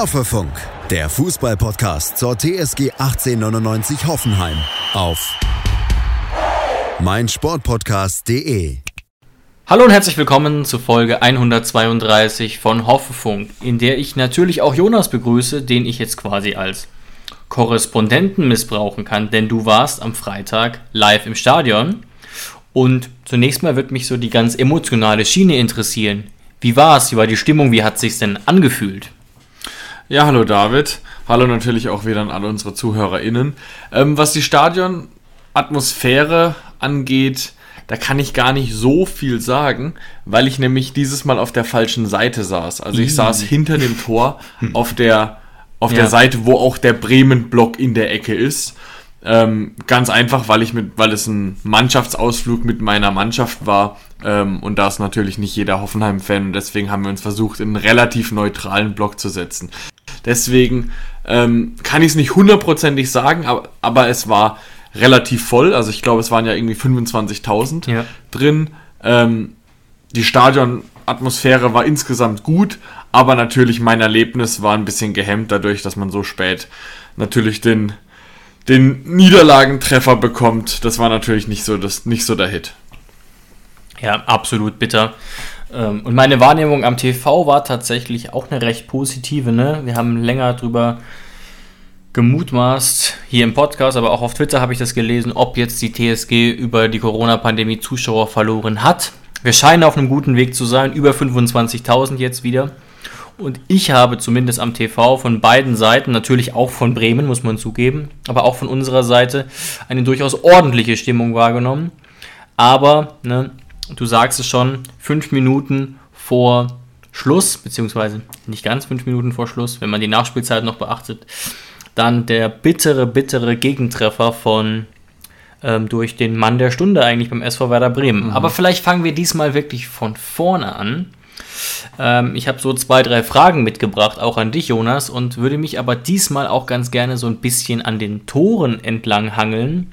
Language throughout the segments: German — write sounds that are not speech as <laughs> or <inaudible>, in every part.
Hoffefunk, der Fußballpodcast zur TSG 1899 Hoffenheim auf meinsportpodcast.de. Hallo und herzlich willkommen zu Folge 132 von Hoffefunk, in der ich natürlich auch Jonas begrüße, den ich jetzt quasi als Korrespondenten missbrauchen kann, denn du warst am Freitag live im Stadion. Und zunächst mal wird mich so die ganz emotionale Schiene interessieren. Wie war es? Wie war die Stimmung? Wie hat sich denn angefühlt? Ja, hallo David. Hallo natürlich auch wieder an alle unsere ZuhörerInnen. Ähm, was die Stadionatmosphäre angeht, da kann ich gar nicht so viel sagen, weil ich nämlich dieses Mal auf der falschen Seite saß. Also ich saß hinter dem Tor <laughs> auf der, auf ja. der Seite, wo auch der Bremen-Block in der Ecke ist. Ähm, ganz einfach, weil ich mit, weil es ein Mannschaftsausflug mit meiner Mannschaft war ähm, und da ist natürlich nicht jeder Hoffenheim-Fan und deswegen haben wir uns versucht, in einen relativ neutralen Block zu setzen. Deswegen ähm, kann ich es nicht hundertprozentig sagen, aber, aber es war relativ voll. Also ich glaube, es waren ja irgendwie 25.000 ja. drin. Ähm, die Stadionatmosphäre war insgesamt gut, aber natürlich mein Erlebnis war ein bisschen gehemmt dadurch, dass man so spät natürlich den den Niederlagentreffer bekommt, das war natürlich nicht so, das, nicht so der Hit. Ja, absolut bitter. Ähm, und meine Wahrnehmung am TV war tatsächlich auch eine recht positive. Ne? Wir haben länger drüber gemutmaßt, hier im Podcast, aber auch auf Twitter habe ich das gelesen, ob jetzt die TSG über die Corona-Pandemie Zuschauer verloren hat. Wir scheinen auf einem guten Weg zu sein, über 25.000 jetzt wieder. Und ich habe zumindest am TV von beiden Seiten, natürlich auch von Bremen, muss man zugeben, aber auch von unserer Seite eine durchaus ordentliche Stimmung wahrgenommen. Aber, ne, du sagst es schon, fünf Minuten vor Schluss, beziehungsweise nicht ganz fünf Minuten vor Schluss, wenn man die Nachspielzeit noch beachtet, dann der bittere, bittere Gegentreffer von ähm, durch den Mann der Stunde eigentlich beim SV Werder Bremen. Mhm. Aber vielleicht fangen wir diesmal wirklich von vorne an. Ähm, ich habe so zwei, drei Fragen mitgebracht, auch an dich, Jonas, und würde mich aber diesmal auch ganz gerne so ein bisschen an den Toren entlang hangeln.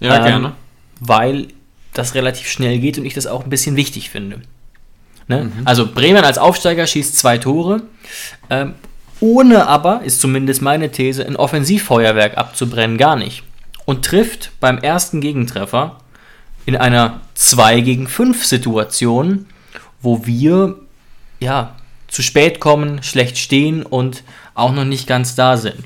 Ja, ähm, gerne. Weil das relativ schnell geht und ich das auch ein bisschen wichtig finde. Ne? Mhm. Also Bremen als Aufsteiger schießt zwei Tore, ähm, ohne aber, ist zumindest meine These, ein Offensivfeuerwerk abzubrennen, gar nicht. Und trifft beim ersten Gegentreffer in einer 2 gegen 5 Situation, wo wir ja, zu spät kommen, schlecht stehen und auch noch nicht ganz da sind.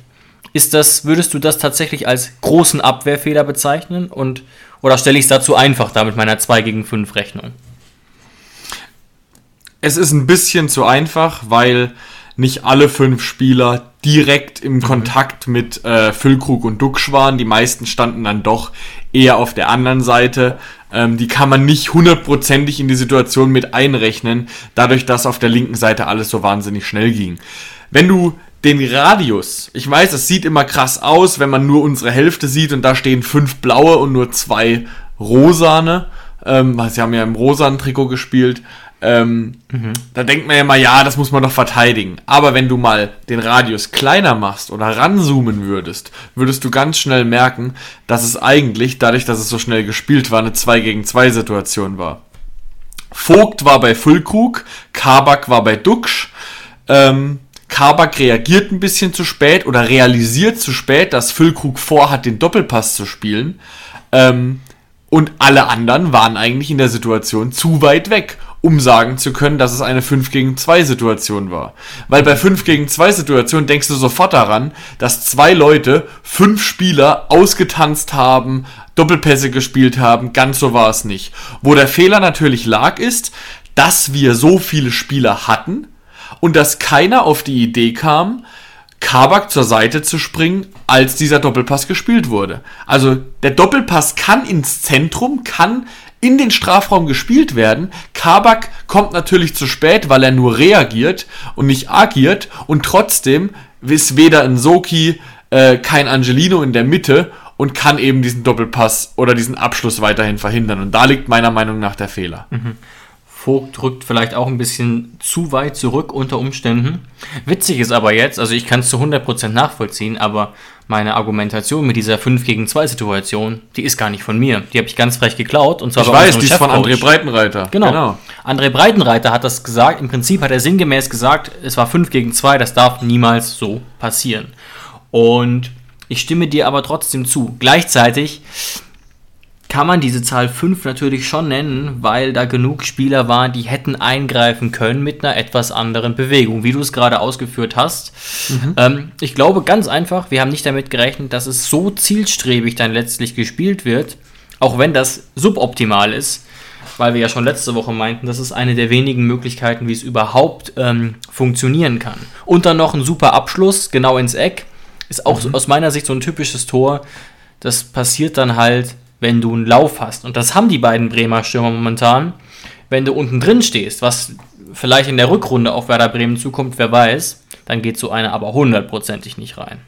Ist das, würdest du das tatsächlich als großen Abwehrfehler bezeichnen? Und, oder stelle ich es dazu einfach da mit meiner 2 gegen 5 Rechnung? Es ist ein bisschen zu einfach, weil nicht alle fünf Spieler direkt im mhm. Kontakt mit äh, Füllkrug und Duxch waren. Die meisten standen dann doch eher auf der anderen Seite. Ähm, die kann man nicht hundertprozentig in die Situation mit einrechnen, dadurch, dass auf der linken Seite alles so wahnsinnig schnell ging. Wenn du den Radius, ich weiß, es sieht immer krass aus, wenn man nur unsere Hälfte sieht und da stehen fünf blaue und nur zwei rosane, ähm, sie haben ja im rosanen Trikot gespielt, ähm, mhm. Da denkt man ja mal, ja, das muss man doch verteidigen. Aber wenn du mal den Radius kleiner machst oder ranzoomen würdest, würdest du ganz schnell merken, dass es eigentlich, dadurch, dass es so schnell gespielt war, eine 2 gegen 2 Situation war. Vogt war bei Füllkrug, Kabak war bei Duxch. Ähm, Kabak reagiert ein bisschen zu spät oder realisiert zu spät, dass Füllkrug vorhat, den Doppelpass zu spielen. Ähm, und alle anderen waren eigentlich in der Situation zu weit weg um sagen zu können, dass es eine 5 gegen 2 Situation war. Weil bei 5 gegen 2 Situationen denkst du sofort daran, dass zwei Leute fünf Spieler ausgetanzt haben, Doppelpässe gespielt haben, ganz so war es nicht. Wo der Fehler natürlich lag, ist, dass wir so viele Spieler hatten und dass keiner auf die Idee kam, Kabak zur Seite zu springen, als dieser Doppelpass gespielt wurde. Also der Doppelpass kann ins Zentrum, kann in den Strafraum gespielt werden. Kabak kommt natürlich zu spät, weil er nur reagiert und nicht agiert und trotzdem ist weder ein Soki, äh, kein Angelino in der Mitte und kann eben diesen Doppelpass oder diesen Abschluss weiterhin verhindern. Und da liegt meiner Meinung nach der Fehler. Mhm. Vogt rückt vielleicht auch ein bisschen zu weit zurück unter Umständen. Witzig ist aber jetzt, also ich kann es zu 100% nachvollziehen, aber meine Argumentation mit dieser 5 gegen 2 Situation, die ist gar nicht von mir. Die habe ich ganz frech geklaut. Und zwar ich weiß, die ist von André Breitenreiter. Genau. genau. André Breitenreiter hat das gesagt, im Prinzip hat er sinngemäß gesagt, es war 5 gegen 2, das darf niemals so passieren. Und ich stimme dir aber trotzdem zu. Gleichzeitig kann man diese Zahl 5 natürlich schon nennen, weil da genug Spieler waren, die hätten eingreifen können mit einer etwas anderen Bewegung, wie du es gerade ausgeführt hast. Mhm. Ähm, ich glaube ganz einfach, wir haben nicht damit gerechnet, dass es so zielstrebig dann letztlich gespielt wird, auch wenn das suboptimal ist, weil wir ja schon letzte Woche meinten, das ist eine der wenigen Möglichkeiten, wie es überhaupt ähm, funktionieren kann. Und dann noch ein super Abschluss, genau ins Eck, ist auch mhm. aus meiner Sicht so ein typisches Tor. Das passiert dann halt wenn du einen Lauf hast. Und das haben die beiden Bremer Stürmer momentan. Wenn du unten drin stehst, was vielleicht in der Rückrunde auf Werder Bremen zukommt, wer weiß, dann geht so eine aber hundertprozentig nicht rein.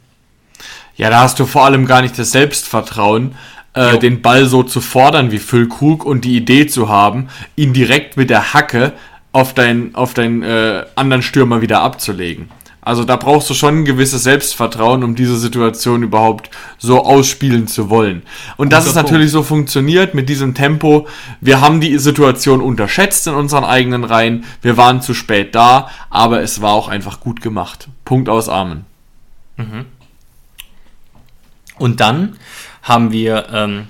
Ja, da hast du vor allem gar nicht das Selbstvertrauen, äh, den Ball so zu fordern wie Füllkrug und die Idee zu haben, ihn direkt mit der Hacke auf deinen auf deinen äh, anderen Stürmer wieder abzulegen. Also da brauchst du schon ein gewisses Selbstvertrauen, um diese Situation überhaupt so ausspielen zu wollen. Und dass es natürlich so funktioniert mit diesem Tempo. Wir haben die Situation unterschätzt in unseren eigenen Reihen. Wir waren zu spät da, aber es war auch einfach gut gemacht. Punkt aus Amen. Mhm. Und dann haben wir ähm,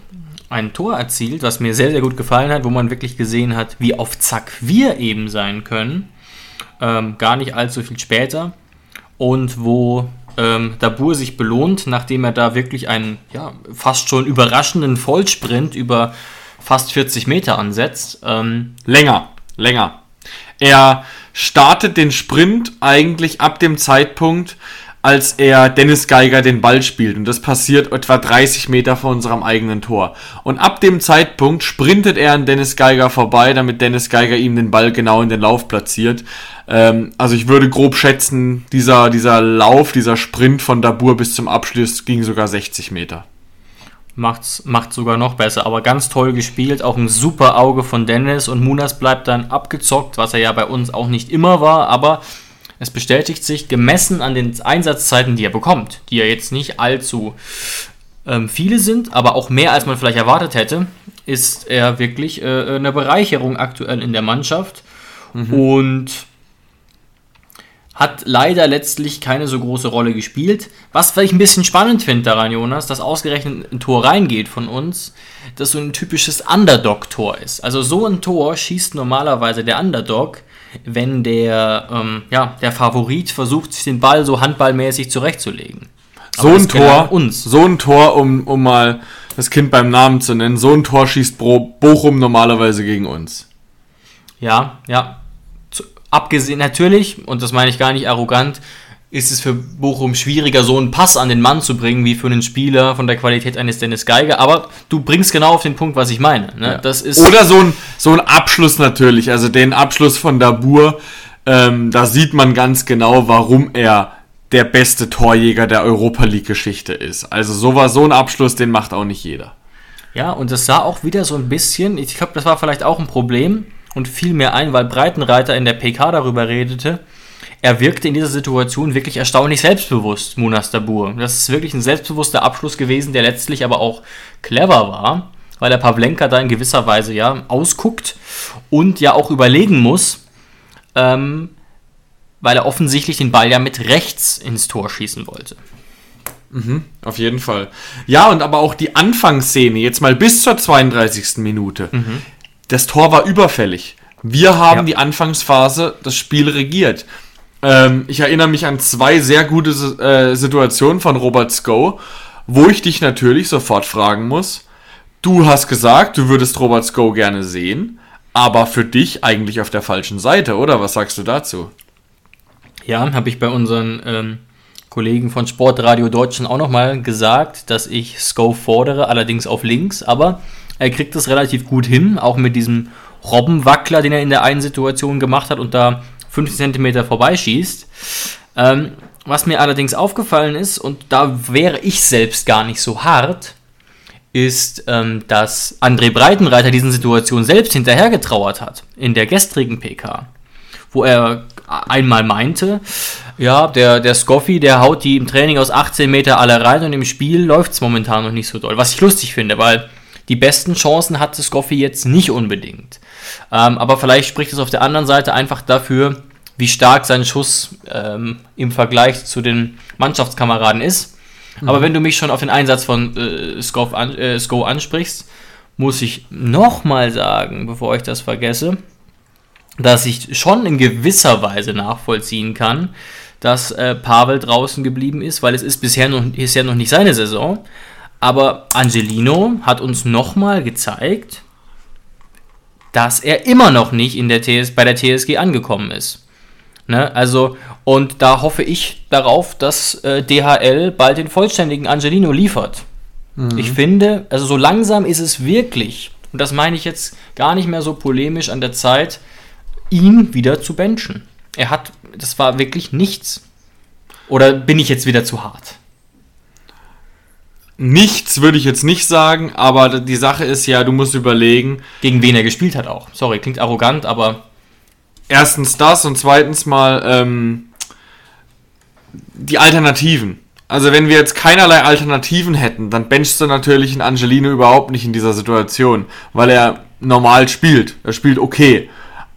ein Tor erzielt, was mir sehr, sehr gut gefallen hat, wo man wirklich gesehen hat, wie auf Zack wir eben sein können. Ähm, gar nicht allzu viel später und wo ähm, Dabur sich belohnt, nachdem er da wirklich einen ja, fast schon überraschenden Vollsprint über fast 40 Meter ansetzt. Ähm, länger, länger. Er startet den Sprint eigentlich ab dem Zeitpunkt, als er Dennis Geiger den Ball spielt. Und das passiert etwa 30 Meter vor unserem eigenen Tor. Und ab dem Zeitpunkt sprintet er an Dennis Geiger vorbei, damit Dennis Geiger ihm den Ball genau in den Lauf platziert. Ähm, also ich würde grob schätzen, dieser, dieser Lauf, dieser Sprint von Dabur bis zum Abschluss ging sogar 60 Meter. Macht's, macht sogar noch besser, aber ganz toll gespielt. Auch ein super Auge von Dennis und Munas bleibt dann abgezockt, was er ja bei uns auch nicht immer war, aber es bestätigt sich, gemessen an den Einsatzzeiten, die er bekommt, die ja jetzt nicht allzu ähm, viele sind, aber auch mehr als man vielleicht erwartet hätte, ist er wirklich äh, eine Bereicherung aktuell in der Mannschaft mhm. und hat leider letztlich keine so große Rolle gespielt. Was ich ein bisschen spannend finde daran, Jonas, dass ausgerechnet ein Tor reingeht von uns, das so ein typisches Underdog-Tor ist. Also so ein Tor schießt normalerweise der Underdog, wenn der, ähm, ja, der Favorit versucht, sich den Ball so handballmäßig zurechtzulegen. So ein Tor, uns. so ein Tor, um, um mal das Kind beim Namen zu nennen, so ein Tor schießt Bochum normalerweise gegen uns. Ja, ja. Zu, abgesehen natürlich, und das meine ich gar nicht arrogant, ist es für Bochum schwieriger, so einen Pass an den Mann zu bringen, wie für einen Spieler von der Qualität eines Dennis Geiger. Aber du bringst genau auf den Punkt, was ich meine. Ne? Ja. Das ist Oder so ein, so ein Abschluss natürlich. Also den Abschluss von Dabur, ähm, da sieht man ganz genau, warum er der beste Torjäger der Europa League-Geschichte ist. Also so war so ein Abschluss, den macht auch nicht jeder. Ja, und das sah auch wieder so ein bisschen, ich glaube, das war vielleicht auch ein Problem und fiel mir ein, weil Breitenreiter in der PK darüber redete er wirkte in dieser Situation wirklich erstaunlich selbstbewusst, Munas Dabur. Das ist wirklich ein selbstbewusster Abschluss gewesen, der letztlich aber auch clever war, weil der Pavlenka da in gewisser Weise ja ausguckt und ja auch überlegen muss, ähm, weil er offensichtlich den Ball ja mit rechts ins Tor schießen wollte. Mhm, auf jeden Fall. Ja, und aber auch die Anfangsszene, jetzt mal bis zur 32. Minute. Mhm. Das Tor war überfällig. Wir haben ja. die Anfangsphase das Spiel regiert. Ähm, ich erinnere mich an zwei sehr gute äh, Situationen von Robert Sko, wo ich dich natürlich sofort fragen muss. Du hast gesagt, du würdest Robert Sko gerne sehen, aber für dich eigentlich auf der falschen Seite, oder? Was sagst du dazu? Ja, habe ich bei unseren ähm, Kollegen von Sportradio Deutschland auch nochmal gesagt, dass ich Sko fordere, allerdings auf links, aber er kriegt das relativ gut hin, auch mit diesem Robbenwackler, den er in der einen Situation gemacht hat und da 50 cm vorbeischießt. Ähm, was mir allerdings aufgefallen ist, und da wäre ich selbst gar nicht so hart, ist, ähm, dass André Breitenreiter diesen Situation selbst hinterhergetrauert hat in der gestrigen PK, wo er einmal meinte, ja, der, der Scoffy, der haut die im Training aus 18 Meter alle rein und im Spiel läuft es momentan noch nicht so doll. Was ich lustig finde, weil die besten Chancen hatte Scoffy jetzt nicht unbedingt. Ähm, aber vielleicht spricht es auf der anderen Seite einfach dafür, wie stark sein Schuss ähm, im Vergleich zu den Mannschaftskameraden ist. Mhm. Aber wenn du mich schon auf den Einsatz von äh, Sko, an, äh, Sko ansprichst, muss ich nochmal sagen, bevor ich das vergesse, dass ich schon in gewisser Weise nachvollziehen kann, dass äh, Pavel draußen geblieben ist, weil es ist bisher noch, ist ja noch nicht seine Saison. Aber Angelino hat uns nochmal gezeigt, dass er immer noch nicht in der TS, bei der TSG angekommen ist. Ne? Also, und da hoffe ich darauf, dass äh, DHL bald den vollständigen Angelino liefert. Mhm. Ich finde, also so langsam ist es wirklich, und das meine ich jetzt gar nicht mehr so polemisch an der Zeit, ihn wieder zu benchen. Er hat, das war wirklich nichts. Oder bin ich jetzt wieder zu hart? Nichts würde ich jetzt nicht sagen, aber die Sache ist ja, du musst überlegen. Gegen wen er gespielt hat auch. Sorry, klingt arrogant, aber. Erstens das und zweitens mal ähm, die Alternativen. Also wenn wir jetzt keinerlei Alternativen hätten, dann benchst du natürlich einen Angelino überhaupt nicht in dieser Situation, weil er normal spielt. Er spielt okay.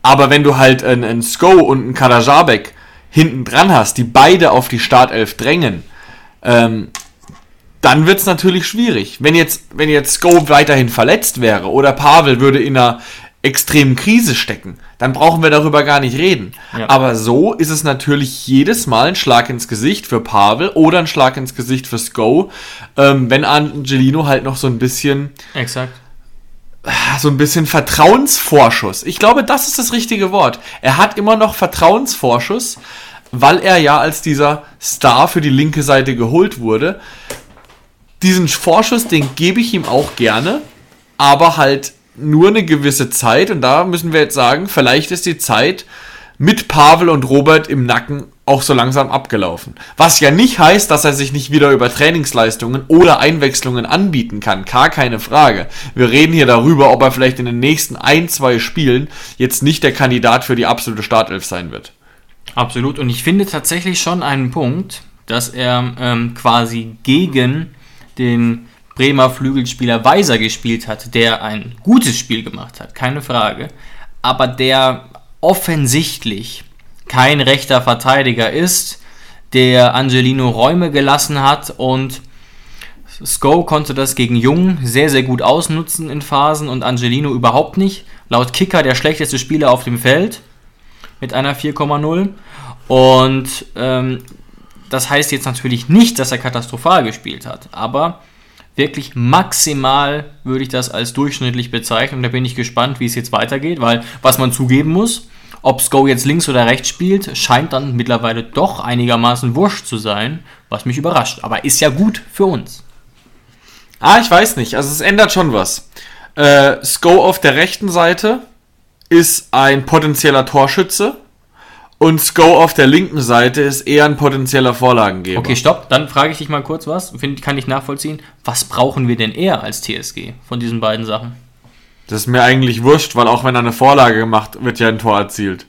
Aber wenn du halt einen, einen Sko und einen Kadajabek hinten dran hast, die beide auf die Startelf drängen, ähm, dann wird es natürlich schwierig. Wenn jetzt, wenn jetzt Sko weiterhin verletzt wäre oder Pavel würde in einer extremen Krise stecken, dann brauchen wir darüber gar nicht reden. Ja. Aber so ist es natürlich jedes Mal ein Schlag ins Gesicht für Pavel oder ein Schlag ins Gesicht für Sko, ähm, wenn Angelino halt noch so ein bisschen. Exakt. So ein bisschen Vertrauensvorschuss. Ich glaube, das ist das richtige Wort. Er hat immer noch Vertrauensvorschuss, weil er ja als dieser Star für die linke Seite geholt wurde diesen Vorschuss, den gebe ich ihm auch gerne, aber halt nur eine gewisse Zeit. Und da müssen wir jetzt sagen, vielleicht ist die Zeit mit Pavel und Robert im Nacken auch so langsam abgelaufen. Was ja nicht heißt, dass er sich nicht wieder über Trainingsleistungen oder Einwechslungen anbieten kann. Gar keine Frage. Wir reden hier darüber, ob er vielleicht in den nächsten ein, zwei Spielen jetzt nicht der Kandidat für die absolute Startelf sein wird. Absolut. Und ich finde tatsächlich schon einen Punkt, dass er ähm, quasi gegen den Bremer Flügelspieler Weiser gespielt hat, der ein gutes Spiel gemacht hat, keine Frage, aber der offensichtlich kein rechter Verteidiger ist, der Angelino Räume gelassen hat und Sko konnte das gegen Jung sehr, sehr gut ausnutzen in Phasen und Angelino überhaupt nicht. Laut Kicker der schlechteste Spieler auf dem Feld mit einer 4,0. Und ähm, das heißt jetzt natürlich nicht, dass er katastrophal gespielt hat, aber wirklich maximal würde ich das als durchschnittlich bezeichnen. Und da bin ich gespannt, wie es jetzt weitergeht, weil was man zugeben muss, ob Sko jetzt links oder rechts spielt, scheint dann mittlerweile doch einigermaßen wurscht zu sein, was mich überrascht. Aber ist ja gut für uns. Ah, ich weiß nicht. Also es ändert schon was. Äh, Sko auf der rechten Seite ist ein potenzieller Torschütze und Sko auf der linken Seite ist eher ein potenzieller Vorlagengeber. Okay, stopp. Dann frage ich dich mal kurz was. Find, kann ich nachvollziehen. Was brauchen wir denn eher als TSG von diesen beiden Sachen? Das ist mir eigentlich wurscht, weil auch wenn er eine Vorlage macht, wird ja ein Tor erzielt.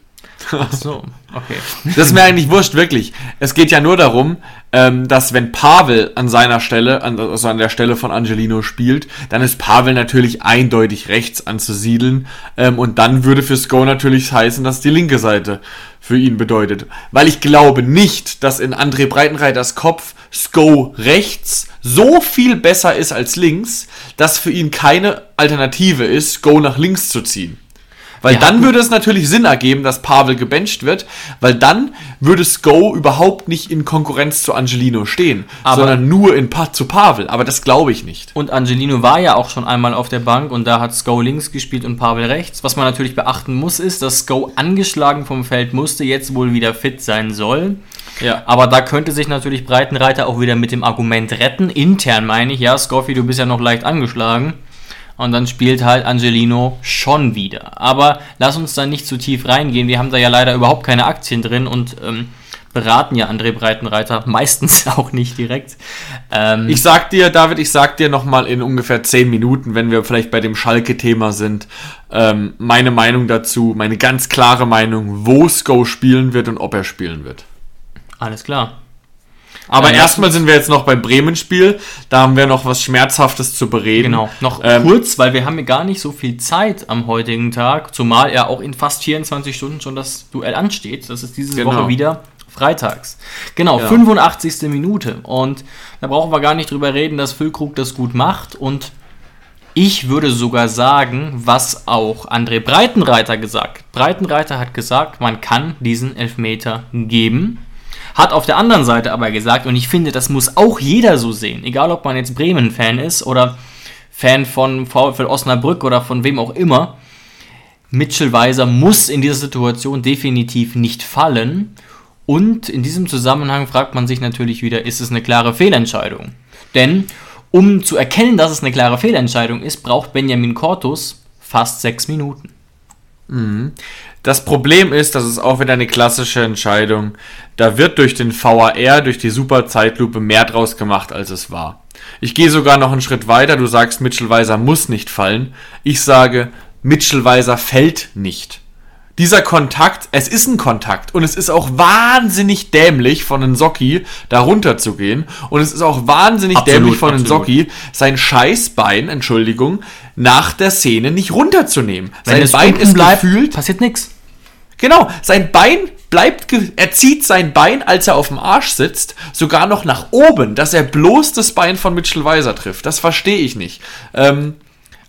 Ach so, <laughs> okay. Das ist mir eigentlich wurscht, wirklich. Es geht ja nur darum, ähm, dass wenn Pavel an seiner Stelle, also an der Stelle von Angelino spielt, dann ist Pavel natürlich eindeutig rechts anzusiedeln. Ähm, und dann würde für Sko natürlich heißen, dass die linke Seite für ihn bedeutet. Weil ich glaube nicht, dass in André Breitenreiters Kopf Sko rechts so viel besser ist als links, dass für ihn keine Alternative ist, Go nach links zu ziehen. Weil ja, dann würde es natürlich Sinn ergeben, dass Pavel gebencht wird, weil dann würde Sko überhaupt nicht in Konkurrenz zu Angelino stehen, sondern nur in pa zu Pavel. Aber das glaube ich nicht. Und Angelino war ja auch schon einmal auf der Bank und da hat Sko links gespielt und Pavel rechts. Was man natürlich beachten muss, ist, dass Sko angeschlagen vom Feld musste, jetzt wohl wieder fit sein soll. Ja. Aber da könnte sich natürlich Breitenreiter auch wieder mit dem Argument retten. Intern meine ich, ja, Scoffi, du bist ja noch leicht angeschlagen und dann spielt halt Angelino schon wieder. Aber lass uns da nicht zu tief reingehen. Wir haben da ja leider überhaupt keine Aktien drin und ähm, beraten ja André Breitenreiter <laughs> meistens auch nicht direkt. Ähm, ich sag dir, David, ich sag dir nochmal in ungefähr 10 Minuten, wenn wir vielleicht bei dem Schalke-Thema sind, ähm, meine Meinung dazu, meine ganz klare Meinung, wo Sko spielen wird und ob er spielen wird. Alles klar. Aber Ähm, erstmal sind wir jetzt noch beim Bremen-Spiel. Da haben wir noch was Schmerzhaftes zu bereden. Genau, noch Ähm, kurz, weil wir haben ja gar nicht so viel Zeit am heutigen Tag, zumal ja auch in fast 24 Stunden schon das Duell ansteht. Das ist diese Genau. Woche wieder freitags. Genau, Ja. 85. Minute. Und da brauchen wir gar nicht drüber reden, dass Füllkrug das gut macht. Und ich würde sogar sagen, was auch André Breitenreiter gesagt. Breitenreiter hat gesagt, man kann diesen Elfmeter geben. Hat auf der anderen Seite aber gesagt, und ich finde, das muss auch jeder so sehen, egal ob man jetzt Bremen-Fan ist oder Fan von VfL Osnabrück oder von wem auch immer, Mitchell Weiser muss in dieser Situation definitiv nicht fallen. Und in diesem Zusammenhang fragt man sich natürlich wieder, ist es eine klare Fehlentscheidung? Denn um zu erkennen, dass es eine klare Fehlentscheidung ist, braucht Benjamin Cortus fast sechs Minuten. Das Problem ist, das ist auch wieder eine klassische Entscheidung. Da wird durch den VAR, durch die super Zeitlupe mehr draus gemacht, als es war. Ich gehe sogar noch einen Schritt weiter. Du sagst, Mitchell Weiser muss nicht fallen. Ich sage, Mitchell Weiser fällt nicht. Dieser Kontakt, es ist ein Kontakt und es ist auch wahnsinnig dämlich von einem Socki da runterzugehen und es ist auch wahnsinnig Absolut, dämlich von einem. Socki sein Scheißbein, Entschuldigung, nach der Szene nicht runterzunehmen. sein es Bein ist bleibt, gefühlt passiert nichts. Genau, sein Bein bleibt, ge- er zieht sein Bein, als er auf dem Arsch sitzt, sogar noch nach oben, dass er bloß das Bein von Mitchell Weiser trifft. Das verstehe ich nicht. Ähm,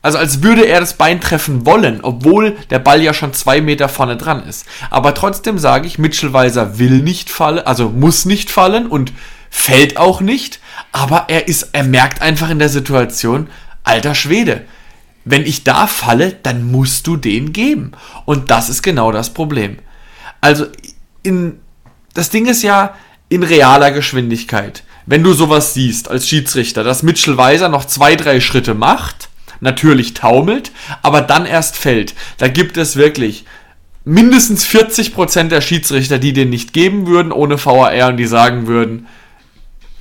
also als würde er das Bein treffen wollen, obwohl der Ball ja schon zwei Meter vorne dran ist. Aber trotzdem sage ich, Mitchell Weiser will nicht fallen, also muss nicht fallen und fällt auch nicht. Aber er ist, er merkt einfach in der Situation, alter Schwede, wenn ich da falle, dann musst du den geben. Und das ist genau das Problem. Also, in, das Ding ist ja in realer Geschwindigkeit. Wenn du sowas siehst als Schiedsrichter, dass Mitchell Weiser noch zwei, drei Schritte macht, natürlich taumelt, aber dann erst fällt, da gibt es wirklich mindestens 40% der Schiedsrichter, die den nicht geben würden ohne VAR und die sagen würden,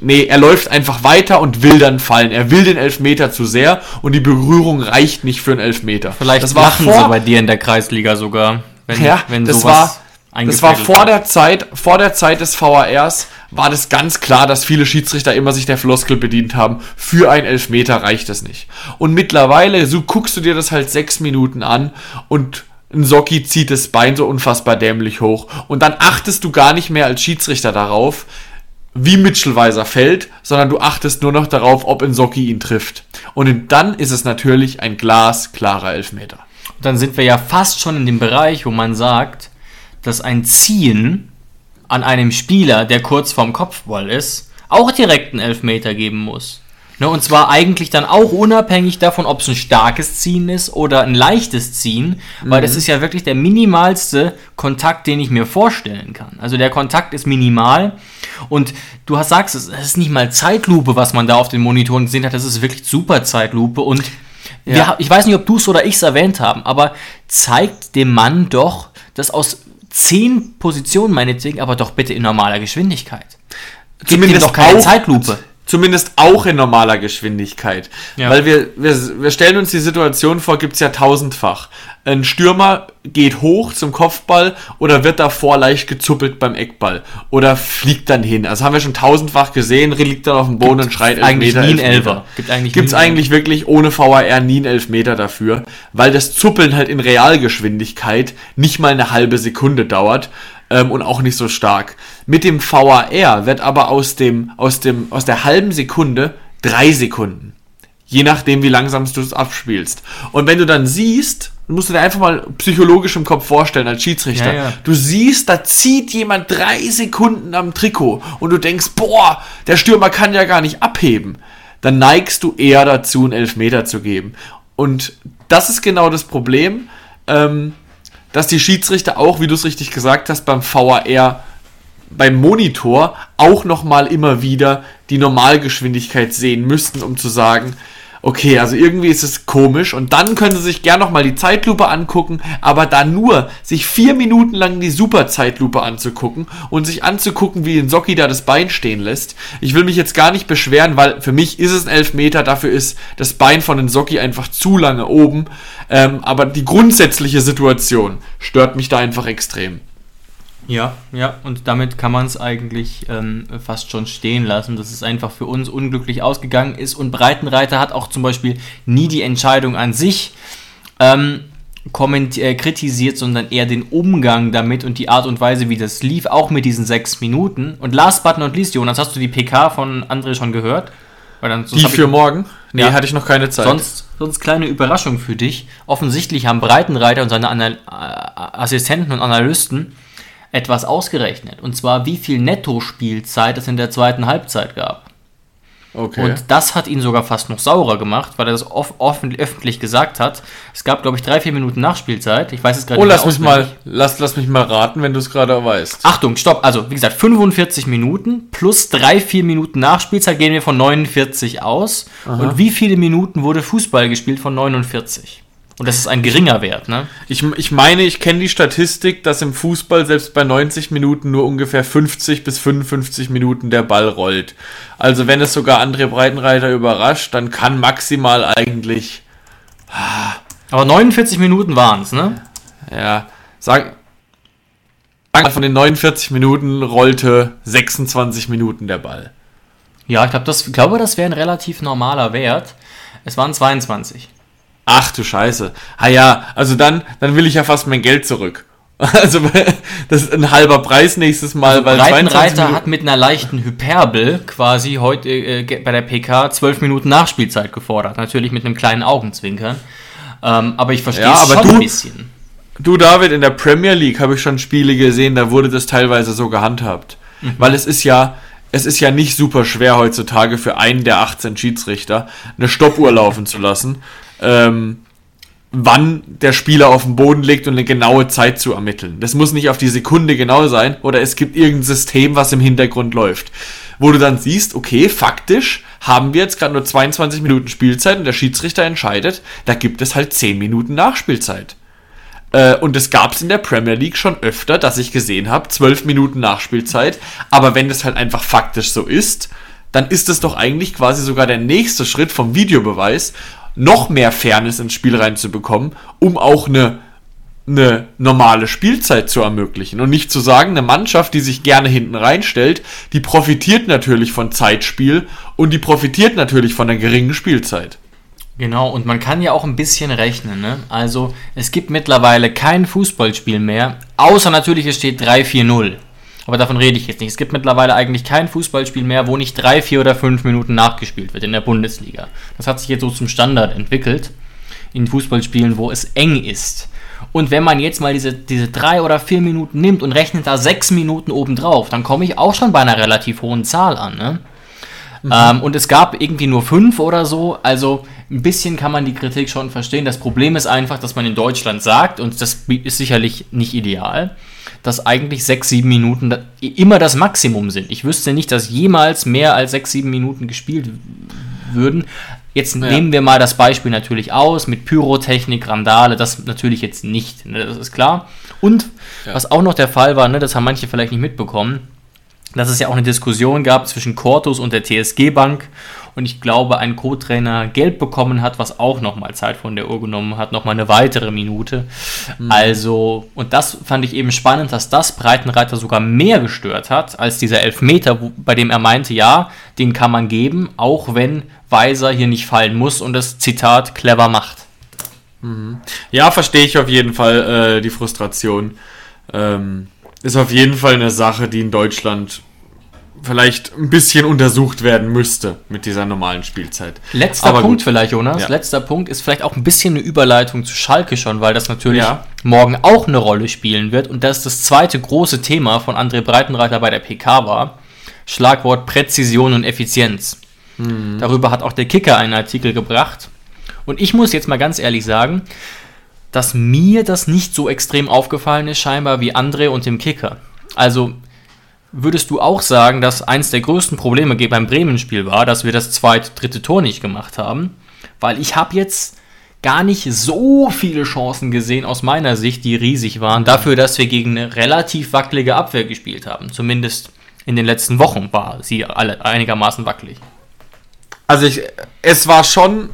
Nee, er läuft einfach weiter und will dann fallen. Er will den Elfmeter zu sehr und die Berührung reicht nicht für einen Elfmeter. Vielleicht das war vor, sie bei dir in der Kreisliga sogar, wenn, ja, wenn das war, das war vor der Zeit, vor der Zeit des VARs war das ganz klar, dass viele Schiedsrichter immer sich der Floskel bedient haben. Für einen Elfmeter reicht das nicht. Und mittlerweile, so guckst du dir das halt sechs Minuten an und ein Socki zieht das Bein so unfassbar dämlich hoch. Und dann achtest du gar nicht mehr als Schiedsrichter darauf, wie Mitchell Weiser fällt, sondern du achtest nur noch darauf, ob ein Socki ihn trifft. Und dann ist es natürlich ein glasklarer Elfmeter. Und dann sind wir ja fast schon in dem Bereich, wo man sagt, dass ein Ziehen an einem Spieler, der kurz vorm Kopfball ist, auch direkt einen Elfmeter geben muss. Ne, und zwar eigentlich dann auch unabhängig davon, ob es ein starkes Ziehen ist oder ein leichtes Ziehen, weil das ist ja wirklich der minimalste Kontakt, den ich mir vorstellen kann. Also der Kontakt ist minimal und du hast, sagst, es ist nicht mal Zeitlupe, was man da auf den Monitoren gesehen hat, das ist wirklich super Zeitlupe und Ja. wir, ich weiß nicht, ob du es oder ich es erwähnt haben, aber zeigt dem Mann doch das aus zehn Positionen meinetwegen, aber doch bitte in normaler Geschwindigkeit. Gib ihm doch keine Zeitlupe. Zumindest auch in normaler Geschwindigkeit. Ja. Weil wir, wir, wir stellen uns die Situation vor, gibt's ja tausendfach. Ein Stürmer geht hoch zum Kopfball oder wird davor leicht gezuppelt beim Eckball oder fliegt dann hin. Das haben wir schon tausendfach gesehen, liegt dann auf dem Boden und schreit eigentlich Elfmeter, nie einen. Elfer. Gibt eigentlich Gibt's eigentlich wirklich ohne VAR nie einen Elfmeter dafür, weil das Zuppeln halt in Realgeschwindigkeit nicht mal eine halbe Sekunde dauert ähm, und auch nicht so stark. Mit dem VAR wird aber aus dem, aus dem, aus der halben Sekunde drei Sekunden. Je nachdem, wie langsam du es abspielst. Und wenn du dann siehst, musst du dir einfach mal psychologisch im Kopf vorstellen als Schiedsrichter. Ja, ja. Du siehst, da zieht jemand drei Sekunden am Trikot und du denkst, boah, der Stürmer kann ja gar nicht abheben. Dann neigst du eher dazu, einen Elfmeter zu geben. Und das ist genau das Problem, ähm, dass die Schiedsrichter auch, wie du es richtig gesagt hast, beim VAR beim Monitor auch nochmal immer wieder die Normalgeschwindigkeit sehen müssten, um zu sagen, okay, also irgendwie ist es komisch und dann können sie sich gern nochmal die Zeitlupe angucken, aber da nur sich vier Minuten lang die Superzeitlupe anzugucken und sich anzugucken, wie ein Socki da das Bein stehen lässt. Ich will mich jetzt gar nicht beschweren, weil für mich ist es ein Elfmeter, dafür ist das Bein von den Socki einfach zu lange oben, ähm, aber die grundsätzliche Situation stört mich da einfach extrem. Ja, ja, und damit kann man es eigentlich ähm, fast schon stehen lassen, dass es einfach für uns unglücklich ausgegangen ist. Und Breitenreiter hat auch zum Beispiel nie die Entscheidung an sich ähm, äh, kritisiert, sondern eher den Umgang damit und die Art und Weise, wie das lief, auch mit diesen sechs Minuten. Und last but not least, Jonas, hast du die PK von André schon gehört? Die für morgen? Nee, ja. hatte ich noch keine Zeit. Sonst, sonst kleine Überraschung für dich. Offensichtlich haben Breitenreiter und seine Anal äh, Assistenten und Analysten etwas ausgerechnet. Und zwar, wie viel Netto-Spielzeit es in der zweiten Halbzeit gab. Okay. Und das hat ihn sogar fast noch saurer gemacht, weil er das off öffentlich gesagt hat. Es gab, glaube ich, drei, vier Minuten Nachspielzeit. Ich weiß es gerade oh, nicht. Oh, lass mich mal, lass, lass mich mal raten, wenn du es gerade weißt. Achtung, stopp. Also, wie gesagt, 45 Minuten plus drei, vier Minuten Nachspielzeit gehen wir von 49 aus. Aha. Und wie viele Minuten wurde Fußball gespielt von 49? Und das ist ein geringer Wert, ne? Ich, ich meine, ich kenne die Statistik, dass im Fußball selbst bei 90 Minuten nur ungefähr 50 bis 55 Minuten der Ball rollt. Also wenn es sogar andere Breitenreiter überrascht, dann kann maximal eigentlich. Aber 49 Minuten waren es, ne? Ja. Sag. Von den 49 Minuten rollte 26 Minuten der Ball. Ja, ich glaub, das, glaube, das wäre ein relativ normaler Wert. Es waren 22. Ach du Scheiße. Ah ja, also dann, dann will ich ja fast mein Geld zurück. <laughs> Also das ist ein halber Preis nächstes Mal. Also weil Breitenreiter hat mit einer leichten Hyperbel quasi heute äh, bei der PK zwölf Minuten Nachspielzeit gefordert. Natürlich mit einem kleinen Augenzwinkern. Ähm, aber ich verstehe ja, es schon du, ein bisschen. Du David, in der Premier League habe ich schon Spiele gesehen, da wurde das teilweise so gehandhabt. Mhm. Weil es ist ja, es ist ja nicht super schwer heutzutage für einen der 18 Schiedsrichter eine Stoppuhr laufen zu lassen ähm, wann der Spieler auf dem Boden liegt und eine genaue Zeit zu ermitteln. Das muss nicht auf die Sekunde genau sein oder es gibt irgendein System, was im Hintergrund läuft. Wo du dann siehst, okay, faktisch haben wir jetzt gerade nur 22 Minuten Spielzeit und der Schiedsrichter entscheidet, da gibt es halt 10 Minuten Nachspielzeit. Äh, und es gab es in der Premier League schon öfter, dass ich gesehen habe, 12 Minuten Nachspielzeit. Aber wenn das halt einfach faktisch so ist, dann ist es doch eigentlich quasi sogar der nächste Schritt vom Videobeweis, noch mehr Fairness ins Spiel reinzubekommen, um auch eine, eine normale Spielzeit zu ermöglichen. Und nicht zu sagen, eine Mannschaft, die sich gerne hinten reinstellt, die profitiert natürlich von Zeitspiel und die profitiert natürlich von einer geringen Spielzeit. Genau, und man kann ja auch ein bisschen rechnen. Ne? Also es gibt mittlerweile kein Fußballspiel mehr, außer natürlich es steht 3-4-0. Aber davon rede ich jetzt nicht. Es gibt mittlerweile eigentlich kein Fußballspiel mehr, wo nicht drei, vier oder fünf Minuten nachgespielt wird in der Bundesliga. Das hat sich jetzt so zum Standard entwickelt in Fußballspielen, wo es eng ist. Und wenn man jetzt mal diese, diese drei oder vier Minuten nimmt und rechnet da sechs Minuten obendrauf, dann komme ich auch schon bei einer relativ hohen Zahl an. Ne? Mhm. Ähm, und es gab irgendwie nur fünf oder so. Also ein bisschen kann man die Kritik schon verstehen. Das Problem ist einfach, dass man in Deutschland sagt, und das ist sicherlich nicht ideal, dass eigentlich sechs, sieben Minuten immer das Maximum sind. Ich wüsste nicht, dass jemals mehr als sechs, sieben Minuten gespielt würden. Jetzt ja. nehmen wir mal das Beispiel natürlich aus mit Pyrotechnik, Randale, das natürlich jetzt nicht, ne, das ist klar. Und ja. was auch noch der Fall war, ne, das haben manche vielleicht nicht mitbekommen, dass es ja auch eine Diskussion gab zwischen Cortus und der TSG Bank und ich glaube, ein Co-Trainer Geld bekommen hat, was auch nochmal Zeit von der Uhr genommen hat, nochmal eine weitere Minute. Mhm. Also, und das fand ich eben spannend, dass das Breitenreiter sogar mehr gestört hat als dieser Elfmeter, wo, bei dem er meinte, ja, den kann man geben, auch wenn Weiser hier nicht fallen muss und das Zitat clever macht. Mhm. Ja, verstehe ich auf jeden Fall äh, die Frustration. Ähm, ist auf jeden Fall eine Sache, die in Deutschland vielleicht ein bisschen untersucht werden müsste mit dieser normalen Spielzeit. Letzter Aber Punkt gut. vielleicht, Jonas. Ja. Letzter Punkt ist vielleicht auch ein bisschen eine Überleitung zu Schalke schon, weil das natürlich ja. morgen auch eine Rolle spielen wird und das das zweite große Thema von André Breitenreiter bei der PK war. Schlagwort Präzision und Effizienz. Mhm. Darüber hat auch der Kicker einen Artikel gebracht. Und ich muss jetzt mal ganz ehrlich sagen, dass mir das nicht so extrem aufgefallen ist, scheinbar wie André und dem Kicker. Also Würdest du auch sagen, dass eins der größten Probleme beim Bremen-Spiel war, dass wir das zweite, dritte Tor nicht gemacht haben? Weil ich habe jetzt gar nicht so viele Chancen gesehen aus meiner Sicht, die riesig waren, dafür, dass wir gegen eine relativ wackelige Abwehr gespielt haben. Zumindest in den letzten Wochen war sie alle einigermaßen wackelig. Also ich, es war schon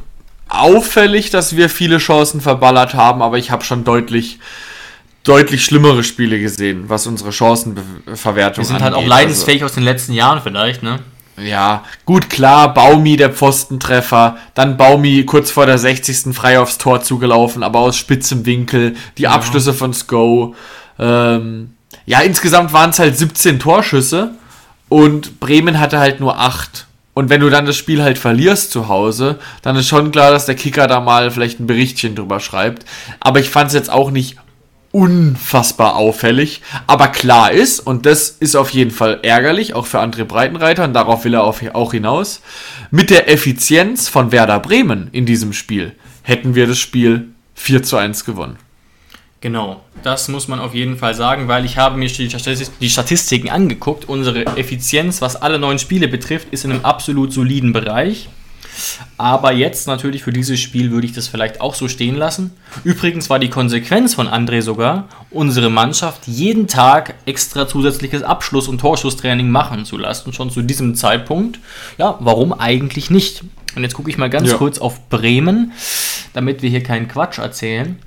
auffällig, dass wir viele Chancen verballert haben, aber ich habe schon deutlich deutlich schlimmere Spiele gesehen, was unsere Chancenverwertung Wir sind halt auch angeht. leidensfähig aus den letzten Jahren vielleicht, ne? Also, ja, gut, klar, Baumi der Pfostentreffer, dann Baumi kurz vor der 60. frei aufs Tor zugelaufen, aber aus spitzem Winkel, die Abschlüsse von Sko. Ähm, ja, insgesamt waren es halt 17 Torschüsse und Bremen hatte halt nur 8. Und wenn du dann das Spiel halt verlierst zu Hause, dann ist schon klar, dass der Kicker da mal vielleicht ein Berichtchen drüber schreibt. Aber ich fand es jetzt auch nicht unfassbar auffällig. Aber klar ist, und das ist auf jeden Fall ärgerlich, auch für André Breitenreiter, und darauf will er auch hinaus, mit der Effizienz von Werder Bremen in diesem Spiel hätten wir das Spiel 4 zu 1 gewonnen. Genau, das muss man auf jeden Fall sagen, weil ich habe mir die Statistiken angeguckt. Unsere Effizienz, was alle neuen Spiele betrifft, ist in einem absolut soliden Bereich. Aber jetzt natürlich für dieses Spiel würde ich das vielleicht auch so stehen lassen. Übrigens war die Konsequenz von André sogar, unsere Mannschaft jeden Tag extra zusätzliches Abschluss- und Torschusstraining machen zu lassen, schon zu diesem Zeitpunkt. Ja, warum eigentlich nicht? Und jetzt gucke ich mal ganz Ja. kurz auf Bremen, damit wir hier keinen Quatsch erzählen.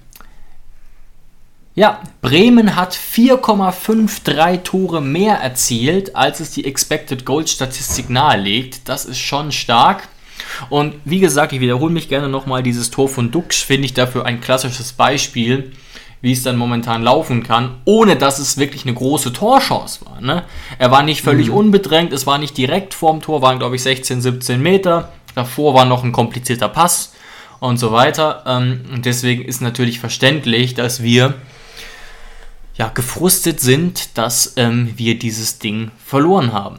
Ja, Bremen hat 4,53 Tore mehr erzielt, als es die Expected Goal Statistik nahelegt. Das ist schon stark. Und wie gesagt, ich wiederhole mich gerne nochmal, dieses Tor von Dux finde ich dafür ein klassisches Beispiel, wie es dann momentan laufen kann, ohne dass es wirklich eine große Torchance war. Ne? Er war nicht völlig unbedrängt, es war nicht direkt vorm Tor, waren glaube ich 16, 17 Meter. Davor war noch ein komplizierter Pass und so weiter. Ähm, und deswegen ist natürlich verständlich, dass wir ja, gefrustet sind, dass ähm, wir dieses Ding verloren haben.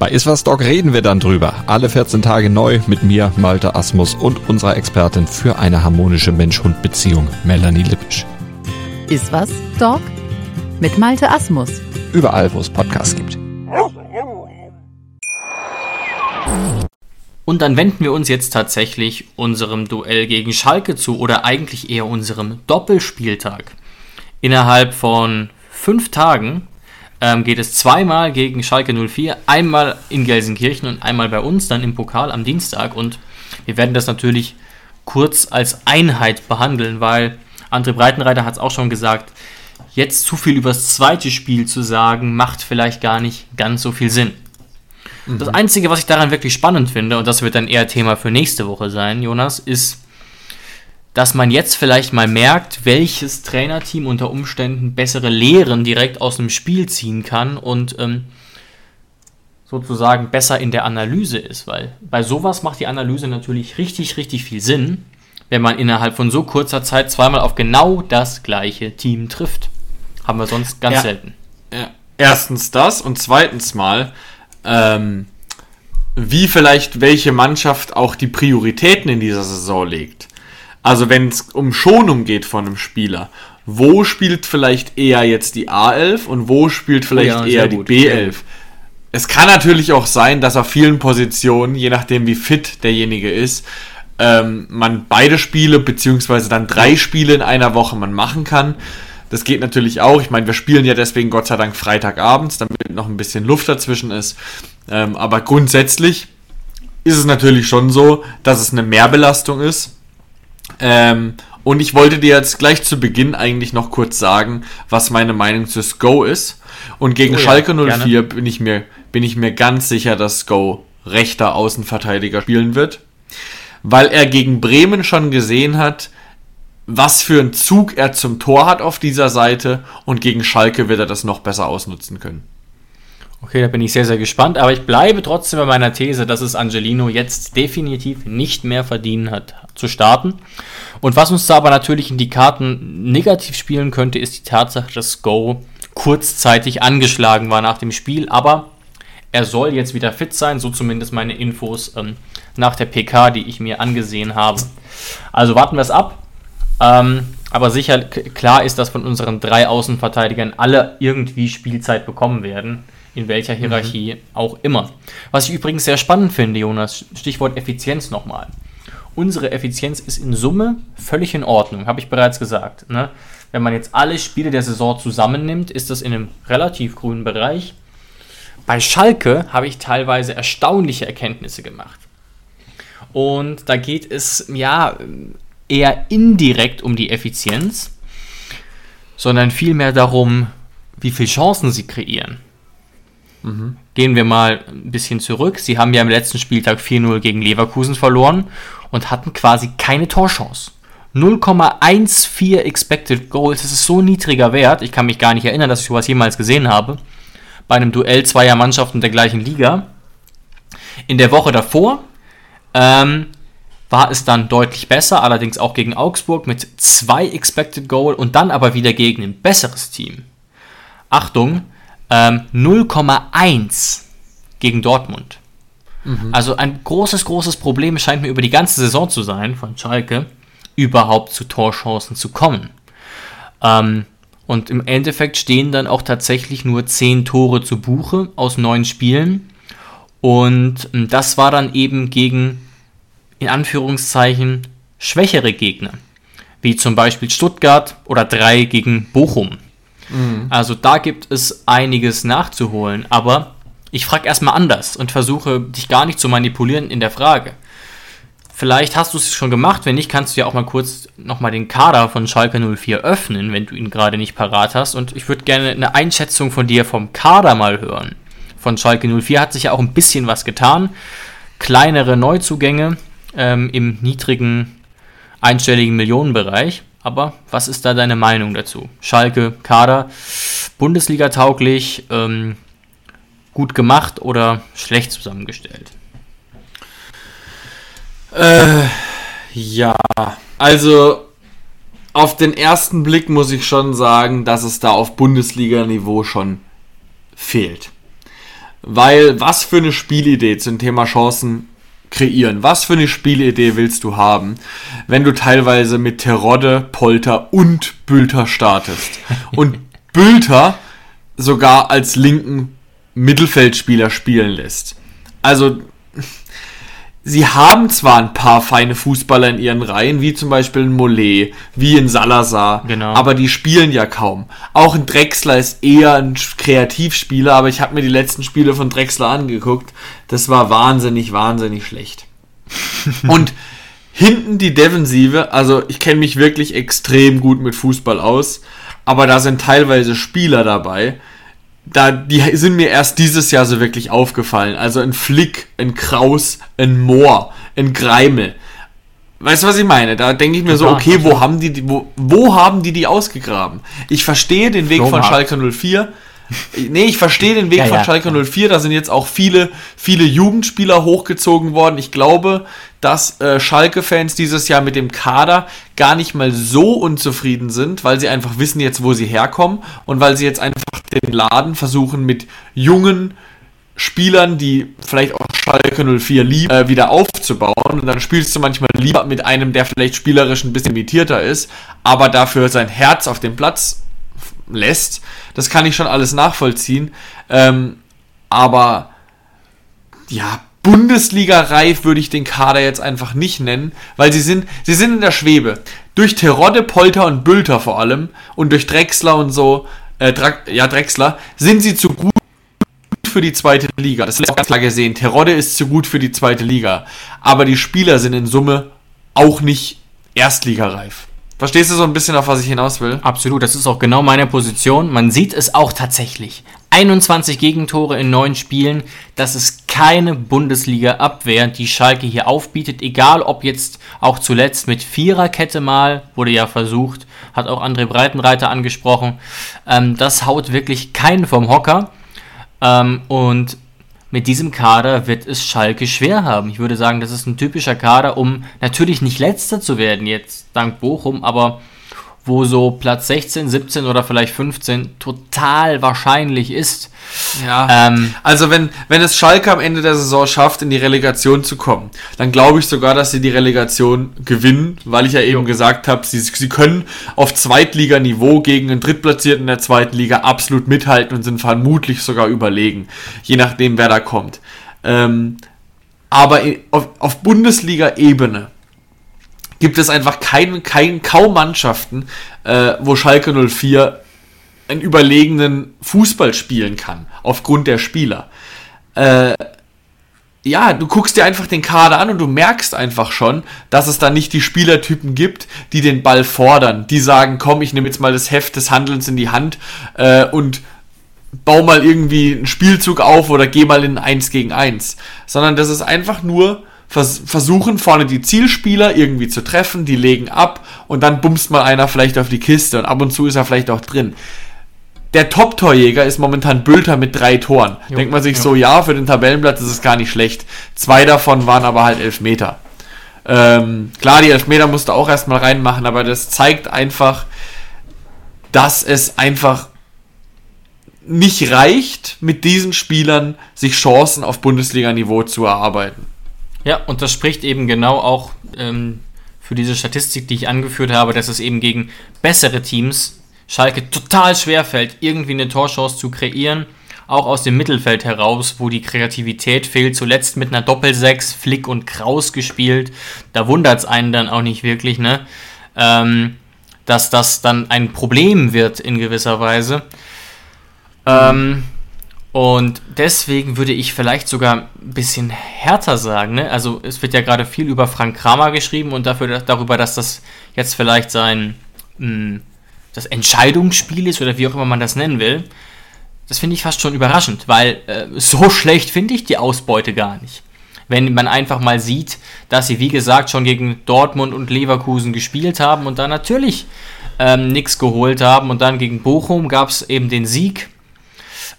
Bei Iswas Dog reden wir dann drüber. Alle 14 Tage neu mit mir, Malte Asmus und unserer Expertin für eine harmonische Mensch-Hund-Beziehung, Melanie Lippisch. Ist was, Dog? Mit Malte Asmus. Überall, wo es Podcasts gibt. Und dann wenden wir uns jetzt tatsächlich unserem Duell gegen Schalke zu oder eigentlich eher unserem Doppelspieltag. Innerhalb von fünf Tagen ähm, geht es zweimal gegen Schalke 04, einmal in Gelsenkirchen und einmal bei uns, dann im Pokal am Dienstag. Und wir werden das natürlich kurz als Einheit behandeln, weil André Breitenreiter hat es auch schon gesagt, jetzt zu viel über das zweite Spiel zu sagen, macht vielleicht gar nicht ganz so viel Sinn. Das Einzige, was ich daran wirklich spannend finde, und das wird dann eher Thema für nächste Woche sein, Jonas, ist, dass man jetzt vielleicht mal merkt, welches Trainerteam unter Umständen bessere Lehren direkt aus dem Spiel ziehen kann und ähm, sozusagen besser in der Analyse ist, weil bei sowas macht die Analyse natürlich richtig, richtig viel Sinn, wenn man innerhalb von so kurzer Zeit zweimal auf genau das gleiche Team trifft. Haben wir sonst ganz Ja. selten. Ja. Erstens das und zweitens mal, ähm, wie vielleicht welche Mannschaft auch die Prioritäten in dieser Saison legt. Also wenn es um Schonung geht von einem Spieler, wo spielt vielleicht eher jetzt die A11 und wo spielt vielleicht Oh ja, eher die gut. B11? Es kann natürlich auch sein, dass auf vielen Positionen, je nachdem wie fit derjenige ist, ähm, man beide Spiele beziehungsweise dann drei Spiele in einer Woche man machen kann. Das geht natürlich auch. Ich meine, wir spielen ja deswegen Gott sei Dank Freitagabends, damit noch ein bisschen Luft dazwischen ist. Ähm, aber grundsätzlich ist es natürlich schon so, dass es eine Mehrbelastung ist. Ähm, und ich wollte dir jetzt gleich zu Beginn eigentlich noch kurz sagen, was meine Meinung zu Sko ist. Und gegen Oh ja, Schalke gerne. 04 bin ich, mir, bin ich mir ganz sicher, dass Sko rechter Außenverteidiger spielen wird. Weil er gegen Bremen schon gesehen hat, was für einen Zug er zum Tor hat auf dieser Seite. Und gegen Schalke wird er das noch besser ausnutzen können. Okay, da bin ich sehr, sehr gespannt, aber ich bleibe trotzdem bei meiner These, dass es Angelino jetzt definitiv nicht mehr verdienen hat zu starten. Und was uns da aber natürlich in die Karten negativ spielen könnte, ist die Tatsache, dass Go kurzzeitig angeschlagen war nach dem Spiel, aber er soll jetzt wieder fit sein, so zumindest meine Infos ähm, nach der PK, die ich mir angesehen habe. Also warten wir es ab. Ähm, aber sicher klar ist, dass von unseren drei Außenverteidigern alle irgendwie Spielzeit bekommen werden. In welcher Hierarchie auch immer. Was ich übrigens sehr spannend finde, Jonas, Stichwort Effizienz nochmal. Unsere Effizienz ist in Summe völlig in Ordnung, habe ich bereits gesagt. Ne? Wenn man jetzt alle Spiele der Saison zusammennimmt, ist das in einem relativ grünen Bereich. Bei Schalke habe ich teilweise erstaunliche Erkenntnisse gemacht. Und da geht es ja eher indirekt um die Effizienz, sondern vielmehr darum, wie viele Chancen sie kreieren. Mhm. Gehen wir mal ein bisschen zurück. Sie haben ja im letzten Spieltag 4-0 gegen Leverkusen verloren und hatten quasi keine Torchance. 0,14 Expected Goals, das ist so ein niedriger Wert. Ich kann mich gar nicht erinnern, dass ich sowas jemals gesehen habe. Bei einem Duell zweier Mannschaften der gleichen Liga. In der Woche davor ähm, war es dann deutlich besser, allerdings auch gegen Augsburg mit zwei Expected Goal und dann aber wieder gegen ein besseres Team. Achtung, ähm, 0,1 gegen Dortmund. Mhm. Also ein großes, großes Problem scheint mir über die ganze Saison zu sein von Schalke, überhaupt zu Torchancen zu kommen. Ähm, und im Endeffekt stehen dann auch tatsächlich nur 10 Tore zu Buche aus 9 Spielen. Und ähm, das war dann eben gegen, in Anführungszeichen, schwächere Gegner. Wie zum Beispiel Stuttgart oder 3 gegen Bochum. Mhm. Also da gibt es einiges nachzuholen. Aber ich frage erstmal anders und versuche dich gar nicht zu manipulieren in der Frage. Vielleicht hast du es schon gemacht, wenn nicht, kannst du ja auch mal kurz nochmal den Kader von Schalke 04 öffnen, wenn du ihn gerade nicht parat hast. Und ich würde gerne eine Einschätzung von dir vom Kader mal hören. Von Schalke 04 hat sich ja auch ein bisschen was getan. Kleinere Neuzugänge ähm, im niedrigen einstelligen Millionenbereich. Aber was ist da deine Meinung dazu? Schalke, Kader, Bundesliga tauglich, ähm, gut gemacht oder schlecht zusammengestellt? Äh, ja, also auf den ersten Blick muss ich schon sagen, dass es da auf Bundesliga-Niveau schon fehlt. Weil was für eine Spielidee zum Thema Chancen kreieren, was für eine Spielidee willst du haben, wenn du teilweise mit Terodde, Polter und Bülter startest und <laughs> Bülter sogar als linken Mittelfeldspieler spielen lässt. Also sie haben zwar ein paar feine Fußballer in ihren Reihen, wie zum Beispiel ein Mollet, wie ein Salazar, genau. aber die spielen ja kaum. Auch ein Drexler ist eher ein Kreativspieler, aber ich habe mir die letzten Spiele von Drexler angeguckt. Das war wahnsinnig, wahnsinnig schlecht. <laughs> Und hinten die Defensive, also ich kenne mich wirklich extrem gut mit Fußball aus, aber da sind teilweise Spieler dabei, da, die sind mir erst dieses Jahr so wirklich aufgefallen. Also ein Flick, ein Kraus, ein Moor, ein Greimel. Weißt du, was ich meine? Da denke ich mir so, okay, wo haben die, wo, wo haben die die ausgegraben? Ich verstehe den Weg von Schalke 04, Nee, ich verstehe den Weg ja, von ja. Schalke 04. Da sind jetzt auch viele, viele Jugendspieler hochgezogen worden. Ich glaube, dass äh, Schalke-Fans dieses Jahr mit dem Kader gar nicht mal so unzufrieden sind, weil sie einfach wissen jetzt, wo sie herkommen und weil sie jetzt einfach den Laden versuchen mit jungen Spielern, die vielleicht auch Schalke 04 lieben, äh, wieder aufzubauen. Und dann spielst du manchmal lieber mit einem, der vielleicht spielerisch ein bisschen limitierter ist, aber dafür sein Herz auf dem Platz lässt. Das kann ich schon alles nachvollziehen. Ähm, aber ja, Bundesliga-reif würde ich den Kader jetzt einfach nicht nennen, weil sie sind, sie sind in der Schwebe. Durch Terodde, Polter und Bülter vor allem und durch Drexler und so, äh, Dra ja, Drexler, sind sie zu gut für die zweite Liga. Das ist auch ganz klar gesehen. Terodde ist zu gut für die zweite Liga. Aber die Spieler sind in Summe auch nicht erstligareif. Verstehst du so ein bisschen, auf was ich hinaus will? Absolut, das ist auch genau meine Position. Man sieht es auch tatsächlich. 21 Gegentore in neun Spielen, das ist keine Bundesliga-Abwehr, die Schalke hier aufbietet, egal ob jetzt auch zuletzt mit Viererkette mal, wurde ja versucht, hat auch André Breitenreiter angesprochen. Ähm, das haut wirklich keinen vom Hocker. Ähm, und mit diesem Kader wird es Schalke schwer haben. Ich würde sagen, das ist ein typischer Kader, um natürlich nicht letzter zu werden jetzt dank Bochum, aber wo so Platz 16, 17 oder vielleicht 15 total wahrscheinlich ist. Ja. Ähm, also wenn, wenn es Schalke am Ende der Saison schafft, in die Relegation zu kommen, dann glaube ich sogar, dass sie die Relegation gewinnen, weil ich ja eben gesagt habe, sie, sie können auf Zweitliganiveau gegen einen Drittplatzierten der zweiten Liga absolut mithalten und sind vermutlich sogar überlegen, je nachdem, wer da kommt. Ähm, aber in, auf, auf Bundesliga-Ebene gibt es einfach kein, kein, kaum Mannschaften, äh, wo Schalke 04 einen überlegenen Fußball spielen kann, aufgrund der Spieler. Äh, ja, du guckst dir einfach den Kader an und du merkst einfach schon, dass es da nicht die Spielertypen gibt, die den Ball fordern, die sagen, komm, ich nehme jetzt mal das Heft des Handelns in die Hand äh, und bau mal irgendwie einen Spielzug auf oder geh mal in 1 gegen 1. Sondern das ist einfach nur vers versuchen, vorne die Zielspieler irgendwie zu treffen, die legen ab und dann bumst mal einer vielleicht auf die Kiste und ab und zu ist er vielleicht auch drin. Der Top-Torjäger ist momentan Bülter mit drei Toren. Jo, Denkt man sich jo. so, ja, für den Tabellenplatz ist es gar nicht schlecht. Zwei davon waren aber halt Elfmeter. Ähm, klar, die Elfmeter musst du auch erstmal reinmachen, aber das zeigt einfach, dass es einfach nicht reicht, mit diesen Spielern sich Chancen auf Bundesliga-Niveau zu erarbeiten. Ja, und das spricht eben genau auch ähm, für diese Statistik, die ich angeführt habe, dass es eben gegen bessere Teams Schalke total schwer fällt, irgendwie eine Torchance zu kreieren. Auch aus dem Mittelfeld heraus, wo die Kreativität fehlt. Zuletzt mit einer Doppelsechs, Flick und Kraus gespielt. Da wundert es einen dann auch nicht wirklich, ne? Ähm, dass das dann ein Problem wird in gewisser Weise. Ähm, und deswegen würde ich vielleicht sogar ein bisschen härter sagen. Ne? Also es wird ja gerade viel über Frank Kramer geschrieben und dafür, darüber, dass das jetzt vielleicht sein mh, das Entscheidungsspiel ist oder wie auch immer man das nennen will. Das finde ich fast schon überraschend, weil äh, so schlecht finde ich die Ausbeute gar nicht. Wenn man einfach mal sieht, dass sie, wie gesagt, schon gegen Dortmund und Leverkusen gespielt haben und da natürlich ähm, nichts geholt haben und dann gegen Bochum gab es eben den Sieg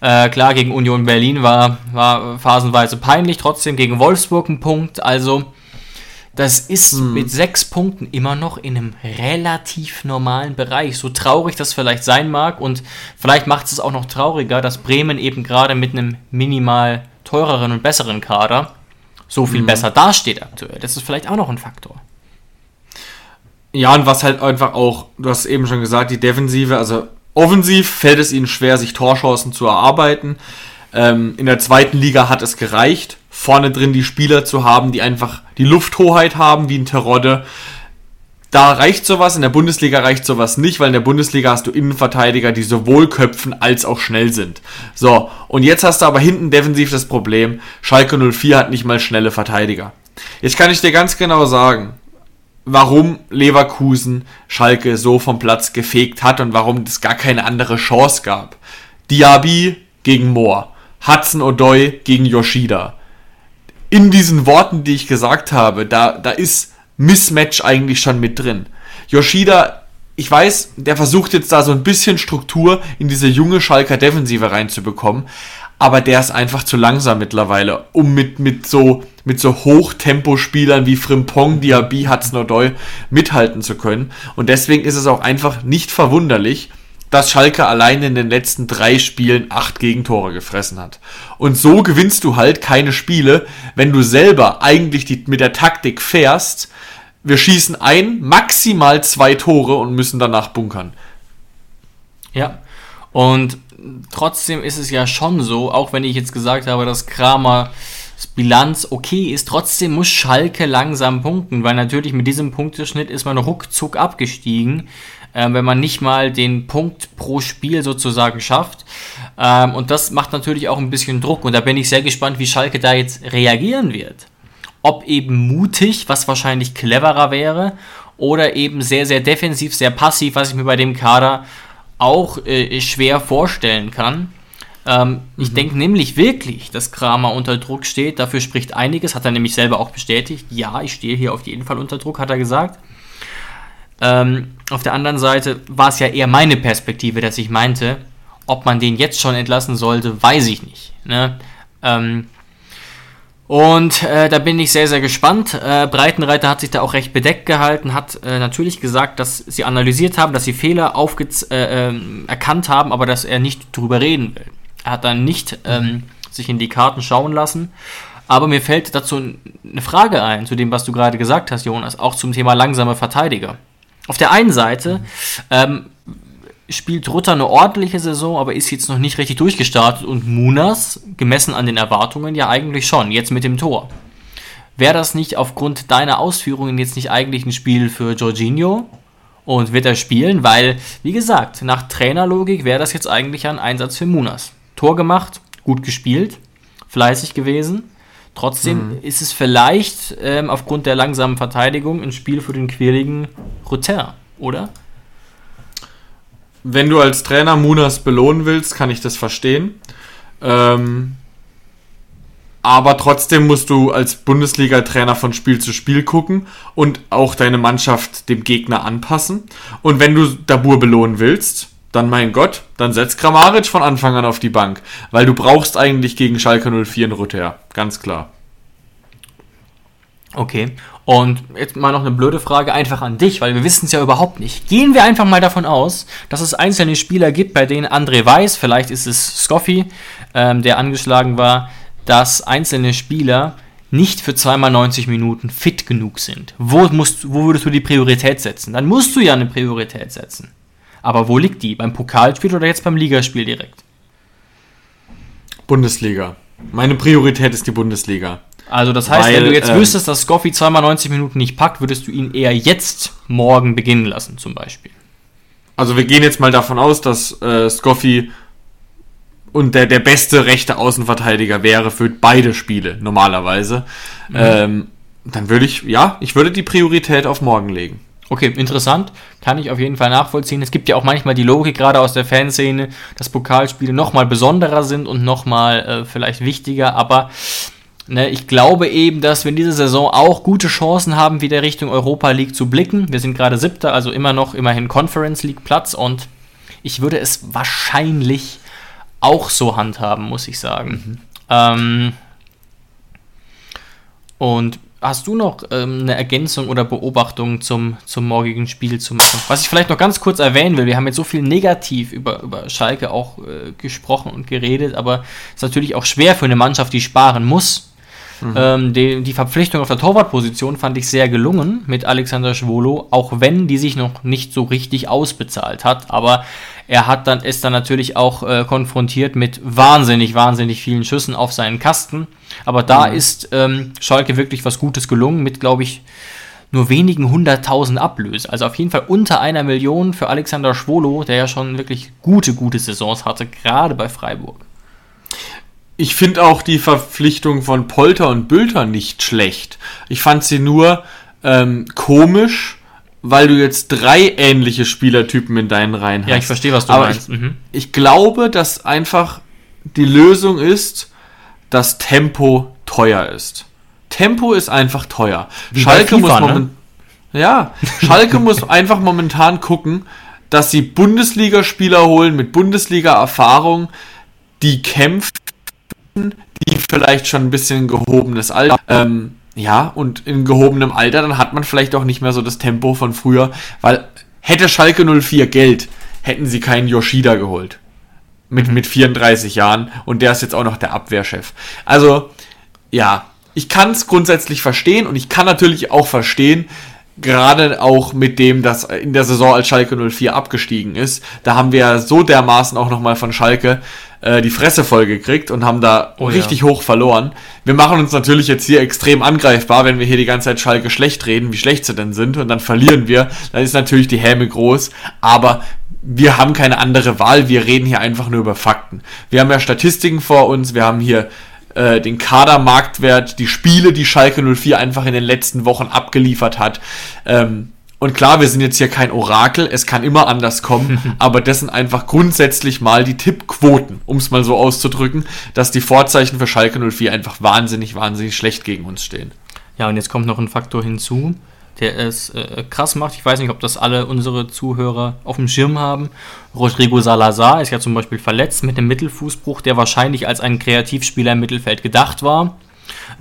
äh, klar, gegen Union Berlin war, war phasenweise peinlich, trotzdem gegen Wolfsburg ein Punkt. Also, das ist mit sechs Punkten immer noch in einem relativ normalen Bereich. So traurig das vielleicht sein mag und vielleicht macht es auch noch trauriger, dass Bremen eben gerade mit einem minimal teureren und besseren Kader so viel besser dasteht aktuell. Das ist vielleicht auch noch ein Faktor. Ja, und was halt einfach auch, du hast eben schon gesagt, die Defensive, also offensiv fällt es ihnen schwer, sich Torchancen zu erarbeiten. Ähm, in der zweiten Liga hat es gereicht, vorne drin die Spieler zu haben, die einfach die Lufthoheit haben, wie ein Terodde. Da reicht sowas, in der Bundesliga reicht sowas nicht, weil in der Bundesliga hast du Innenverteidiger, die sowohl köpfen als auch schnell sind. So, und jetzt hast du aber hinten defensiv das Problem, Schalke 04 hat nicht mal schnelle Verteidiger. Jetzt kann ich dir ganz genau sagen, warum Leverkusen Schalke so vom Platz gefegt hat und warum es gar keine andere Chance gab. Diaby gegen Moore, Hudson Odoi gegen Yoshida. In diesen Worten, die ich gesagt habe, da, da ist Mismatch eigentlich schon mit drin. Yoshida, ich weiß, der versucht jetzt da so ein bisschen Struktur in diese junge Schalker Defensive reinzubekommen, aber der ist einfach zu langsam mittlerweile, um mit, mit so, mit so Hochtempospielern wie Frimpong, Diaby, Hudson Odoi mithalten zu können. Und deswegen ist es auch einfach nicht verwunderlich, dass Schalke allein in den letzten drei Spielen acht Gegentore gefressen hat. Und so gewinnst du halt keine Spiele, wenn du selber eigentlich die, mit der Taktik fährst, wir schießen ein, maximal zwei Tore und müssen danach bunkern. Ja, und trotzdem ist es ja schon so, auch wenn ich jetzt gesagt habe, dass Kramer Bilanz okay ist, trotzdem muss Schalke langsam punkten, weil natürlich mit diesem Punkteschnitt ist man ruckzuck abgestiegen, äh, wenn man nicht mal den Punkt pro Spiel sozusagen schafft. Ähm, und das macht natürlich auch ein bisschen Druck und da bin ich sehr gespannt, wie Schalke da jetzt reagieren wird. Ob eben mutig, was wahrscheinlich cleverer wäre, oder eben sehr, sehr defensiv, sehr passiv, was ich mir bei dem Kader auch äh, schwer vorstellen kann. Ähm, Ich denke nämlich wirklich, dass Kramer unter Druck steht. Dafür spricht einiges. Hat er nämlich selber auch bestätigt. Ja, ich stehe hier auf jeden Fall unter Druck, hat er gesagt. Ähm, auf der anderen Seite war es ja eher meine Perspektive, dass ich meinte, ob man den jetzt schon entlassen sollte, weiß ich nicht. Ne? Ähm, Und äh, da bin ich sehr, sehr gespannt. Äh, Breitenreiter hat sich da auch recht bedeckt gehalten, hat äh, natürlich gesagt, dass sie analysiert haben, dass sie Fehler äh, ähm, erkannt haben, aber dass er nicht drüber reden will. Er hat dann nicht ähm, sich in die Karten schauen lassen. Aber mir fällt dazu eine Frage ein, zu dem, was du gerade gesagt hast, Jonas, auch zum Thema langsame Verteidiger. Auf der einen Seite ähm, spielt Rutter eine ordentliche Saison, aber ist jetzt noch nicht richtig durchgestartet und Munas, gemessen an den Erwartungen, ja eigentlich schon, jetzt mit dem Tor. Wäre das nicht aufgrund deiner Ausführungen jetzt nicht eigentlich ein Spiel für Jorginho? Und wird er spielen? Weil, wie gesagt, nach Trainerlogik wäre das jetzt eigentlich ein Einsatz für Munas. Tor gemacht, gut gespielt, fleißig gewesen. Trotzdem mhm. ist es vielleicht ähm, aufgrund der langsamen Verteidigung ein Spiel für den quirligen Rutter, oder? Wenn du als Trainer Munas belohnen willst, kann ich das verstehen. Ähm, aber trotzdem musst du als Bundesliga-Trainer von Spiel zu Spiel gucken und auch deine Mannschaft dem Gegner anpassen. Und wenn du Dabur belohnen willst, dann mein Gott, dann setz Kramaric von Anfang an auf die Bank. Weil du brauchst eigentlich gegen Schalke 04 einen Rütter. Ganz klar. Okay. Und jetzt mal noch eine blöde Frage einfach an dich, weil wir wissen es ja überhaupt nicht. Gehen wir einfach mal davon aus, dass es einzelne Spieler gibt, bei denen André weiß, vielleicht ist es Scoffy, ähm, der angeschlagen war, dass einzelne Spieler nicht für zweimal 90 Minuten fit genug sind. Wo, musst, wo würdest du die Priorität setzen? Dann musst du ja eine Priorität setzen. Aber wo liegt die? Beim Pokalspiel oder jetzt beim Ligaspiel direkt? Bundesliga. Meine Priorität ist die Bundesliga. Also das heißt, Weil, wenn du jetzt äh, wüsstest, dass Scoffy zweimal 90 Minuten nicht packt, würdest du ihn eher jetzt morgen beginnen lassen, zum Beispiel. Also wir gehen jetzt mal davon aus, dass äh, Scoffy und der, der beste rechte Außenverteidiger wäre für beide Spiele normalerweise. Mhm. Ähm, dann würde ich, ja, ich würde die Priorität auf morgen legen. Okay, interessant. Kann ich auf jeden Fall nachvollziehen. Es gibt ja auch manchmal die Logik, gerade aus der Fanszene, dass Pokalspiele nochmal besonderer sind und nochmal äh, vielleicht wichtiger, aber Ne, ich glaube eben, dass wir in dieser Saison auch gute Chancen haben, wieder Richtung Europa League zu blicken. Wir sind gerade siebter, also immer noch immerhin Conference League Platz und ich würde es wahrscheinlich auch so handhaben, muss ich sagen. Mhm. Ähm, und hast du noch ähm, eine Ergänzung oder Beobachtung zum, zum morgigen Spiel zu machen? Was ich vielleicht noch ganz kurz erwähnen will, wir haben jetzt so viel negativ über, über Schalke auch äh, gesprochen und geredet, aber es ist natürlich auch schwer für eine Mannschaft, die sparen muss, Mhm. Ähm, die, die, Verpflichtung auf der Torwartposition fand ich sehr gelungen mit Alexander Schwolo, auch wenn die sich noch nicht so richtig ausbezahlt hat. Aber er hat dann, ist dann natürlich auch äh, konfrontiert mit wahnsinnig, wahnsinnig vielen Schüssen auf seinen Kasten. Aber da mhm. ist ähm, Schalke wirklich was Gutes gelungen mit, glaube ich, nur wenigen hunderttausend Ablöse. Also auf jeden Fall unter einer Million für Alexander Schwolo, der ja schon wirklich gute, gute Saisons hatte, gerade bei Freiburg. Ich finde auch die Verpflichtung von Polter und Bülter nicht schlecht. Ich fand sie nur ähm, komisch, weil du jetzt drei ähnliche Spielertypen in deinen Reihen hast. Ja, ich verstehe, was du Aber meinst. Ich, mhm. ich glaube, dass einfach die Lösung ist, dass Tempo teuer ist. Tempo ist einfach teuer. Wie Schalke FIFA, muss ne? Ja, Schalke muss <laughs> einfach momentan gucken, dass sie Bundesligaspieler holen mit Bundesliga-Erfahrung, die kämpfen die vielleicht schon ein bisschen gehobenes Alter. Ähm, ja, und in gehobenem Alter, dann hat man vielleicht auch nicht mehr so das Tempo von früher, weil hätte Schalke 04 Geld, hätten sie keinen Yoshida geholt. Mit, mit 34 Jahren und der ist jetzt auch noch der Abwehrchef. Also, ja, ich kann es grundsätzlich verstehen und ich kann natürlich auch verstehen, gerade auch mit dem, dass in der Saison als Schalke 04 abgestiegen ist, da haben wir so dermaßen auch nochmal von Schalke äh, die Fresse voll gekriegt und haben da oh, richtig ja. hoch verloren. Wir machen uns natürlich jetzt hier extrem angreifbar, wenn wir hier die ganze Zeit Schalke schlecht reden, wie schlecht sie denn sind und dann verlieren wir, dann ist natürlich die Häme groß, aber wir haben keine andere Wahl, wir reden hier einfach nur über Fakten. Wir haben ja Statistiken vor uns, wir haben hier äh, den Kadermarktwert, die Spiele, die Schalke 04 einfach in den letzten Wochen abgeliefert hat. Ähm, und klar, wir sind jetzt hier kein Orakel, es kann immer anders kommen, <laughs> aber das sind einfach grundsätzlich mal die Tippquoten, um es mal so auszudrücken, dass die Vorzeichen für Schalke 04 einfach wahnsinnig, wahnsinnig schlecht gegen uns stehen. Ja, und jetzt kommt noch ein Faktor hinzu der es äh, krass macht. Ich weiß nicht, ob das alle unsere Zuhörer auf dem Schirm haben. Rodrigo Salazar ist ja zum Beispiel verletzt mit einem Mittelfußbruch, der wahrscheinlich als ein Kreativspieler im Mittelfeld gedacht war.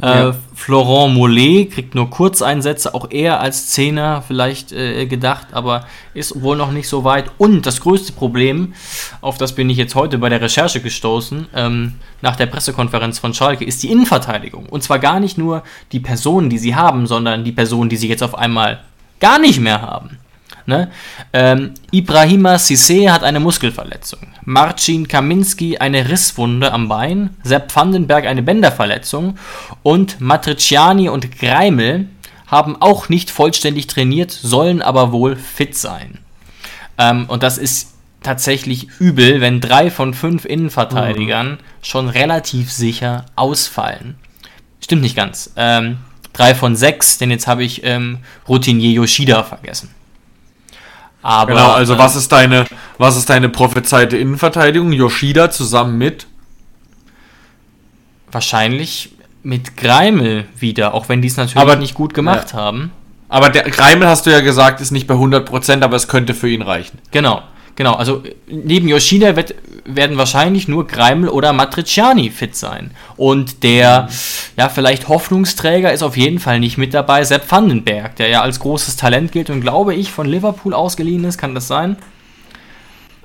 Äh, Florent Mollet kriegt nur Kurzeinsätze, auch eher als Zehner vielleicht äh, gedacht, aber ist wohl noch nicht so weit. Und das größte Problem, auf das bin ich jetzt heute bei der Recherche gestoßen, ähm, nach der Pressekonferenz von Schalke, ist die Innenverteidigung. Und zwar gar nicht nur die Personen, die sie haben, sondern die Personen, die sie jetzt auf einmal gar nicht mehr haben. Ne? Ähm, Ibrahima Sissé hat eine Muskelverletzung. Marcin Kaminski eine Risswunde am Bein. Sepp Vandenberg eine Bänderverletzung. Und Matriciani und Greimel haben auch nicht vollständig trainiert, sollen aber wohl fit sein. Ähm, und das ist tatsächlich übel, wenn drei von fünf Innenverteidigern mhm. schon relativ sicher ausfallen. Stimmt nicht ganz. Ähm, drei von sechs, denn jetzt habe ich ähm, Routinier Yoshida vergessen. Aber, genau, also äh, was ist deine, was ist deine prophezeite Innenverteidigung? Yoshida zusammen mit? Wahrscheinlich mit Greimel wieder, auch wenn die es natürlich aber, nicht gut gemacht ja. haben. Aber der Greimel hast du ja gesagt, ist nicht bei 100%, aber es könnte für ihn reichen. Genau. Genau, also neben Yoshida wird, werden wahrscheinlich nur Greimel oder Matriciani fit sein. Und der, ja, vielleicht Hoffnungsträger ist auf jeden Fall nicht mit dabei, Sepp Vandenberg, der ja als großes Talent gilt und glaube ich von Liverpool ausgeliehen ist, kann das sein?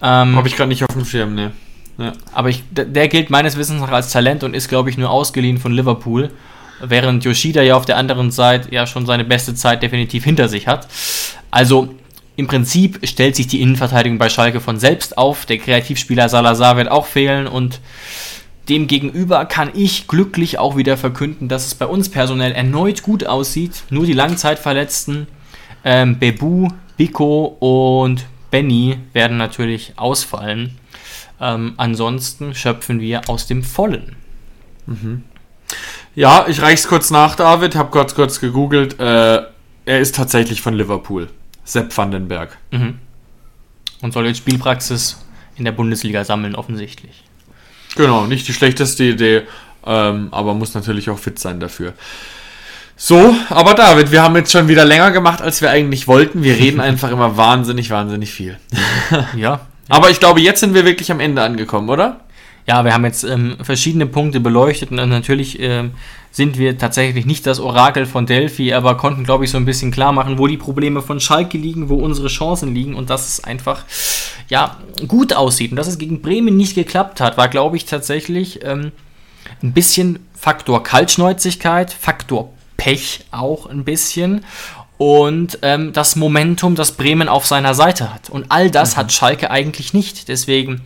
Ähm, Habe ich gerade nicht auf dem Schirm, ne. Ja. Aber ich, der gilt meines Wissens noch als Talent und ist, glaube ich, nur ausgeliehen von Liverpool. Während Yoshida ja auf der anderen Seite ja schon seine beste Zeit definitiv hinter sich hat. Also im Prinzip stellt sich die Innenverteidigung bei Schalke von selbst auf. Der Kreativspieler Salazar wird auch fehlen und demgegenüber kann ich glücklich auch wieder verkünden, dass es bei uns personell erneut gut aussieht. Nur die Langzeitverletzten ähm, Bebu, Biko und Benny werden natürlich ausfallen. Ähm, ansonsten schöpfen wir aus dem Vollen. Mhm. Ja, ich reich's kurz nach, David. Hab kurz kurz gegoogelt. Äh, er ist tatsächlich von Liverpool. Sepp Vandenberg. Mhm. Und soll jetzt Spielpraxis in der Bundesliga sammeln, offensichtlich. Genau, nicht die schlechteste Idee, ähm, aber muss natürlich auch fit sein dafür. So, aber David, wir haben jetzt schon wieder länger gemacht, als wir eigentlich wollten. Wir reden <laughs> einfach immer wahnsinnig, wahnsinnig viel. ja. <laughs> Aber ich glaube, jetzt sind wir wirklich am Ende angekommen, oder? Ja, wir haben jetzt ähm, verschiedene Punkte beleuchtet und natürlich ähm, sind wir tatsächlich nicht das Orakel von Delphi, aber konnten, glaube ich, so ein bisschen klar machen, wo die Probleme von Schalke liegen, wo unsere Chancen liegen und dass es einfach ja, gut aussieht. Und dass es gegen Bremen nicht geklappt hat, war, glaube ich, tatsächlich ähm, ein bisschen Faktor Kaltschnäuzigkeit, Faktor Pech auch ein bisschen und ähm, das Momentum, das Bremen auf seiner Seite hat. Und all das mhm. hat Schalke eigentlich nicht. Deswegen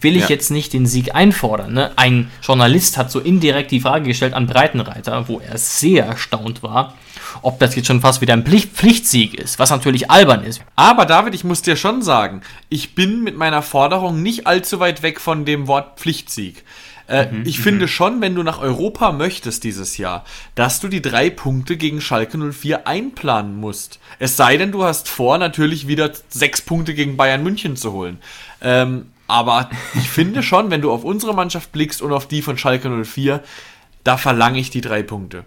will ich ja. jetzt nicht den Sieg einfordern. Ne? Ein Journalist hat so indirekt die Frage gestellt an Breitenreiter, wo er sehr erstaunt war, ob das jetzt schon fast wieder ein Pflicht Pflichtsieg ist, was natürlich albern ist. Aber David, ich muss dir schon sagen, ich bin mit meiner Forderung nicht allzu weit weg von dem Wort Pflichtsieg. Äh, mhm, ich finde mhm. schon, wenn du nach Europa möchtest dieses Jahr, dass du die drei Punkte gegen Schalke 04 einplanen musst. Es sei denn, du hast vor, natürlich wieder sechs Punkte gegen Bayern München zu holen. Ähm, aber ich finde schon, wenn du auf unsere Mannschaft blickst und auf die von Schalke 04, da verlange ich die drei Punkte.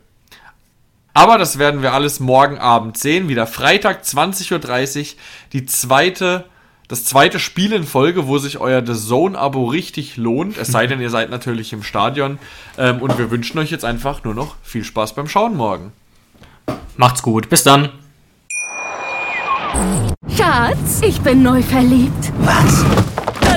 Aber das werden wir alles morgen Abend sehen. Wieder Freitag 20.30 Uhr. Die zweite, das zweite Spiel in Folge, wo sich euer The Zone-Abo richtig lohnt. Es sei denn, ihr seid natürlich im Stadion. Ähm, und wir wünschen euch jetzt einfach nur noch viel Spaß beim Schauen morgen. Macht's gut. Bis dann. Schatz, ich bin neu verliebt. Was?